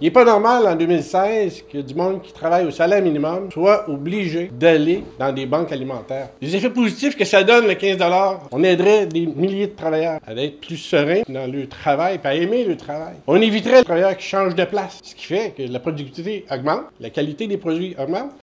Il n'est pas normal en 2016 que du monde qui travaille au salaire minimum soit obligé d'aller dans des banques alimentaires. Les effets positifs que ça donne, le 15 on aiderait des milliers de travailleurs à être plus sereins dans leur travail et à aimer le travail. On éviterait les travailleurs qui changent de place, ce qui fait que la productivité augmente, la qualité des produits augmente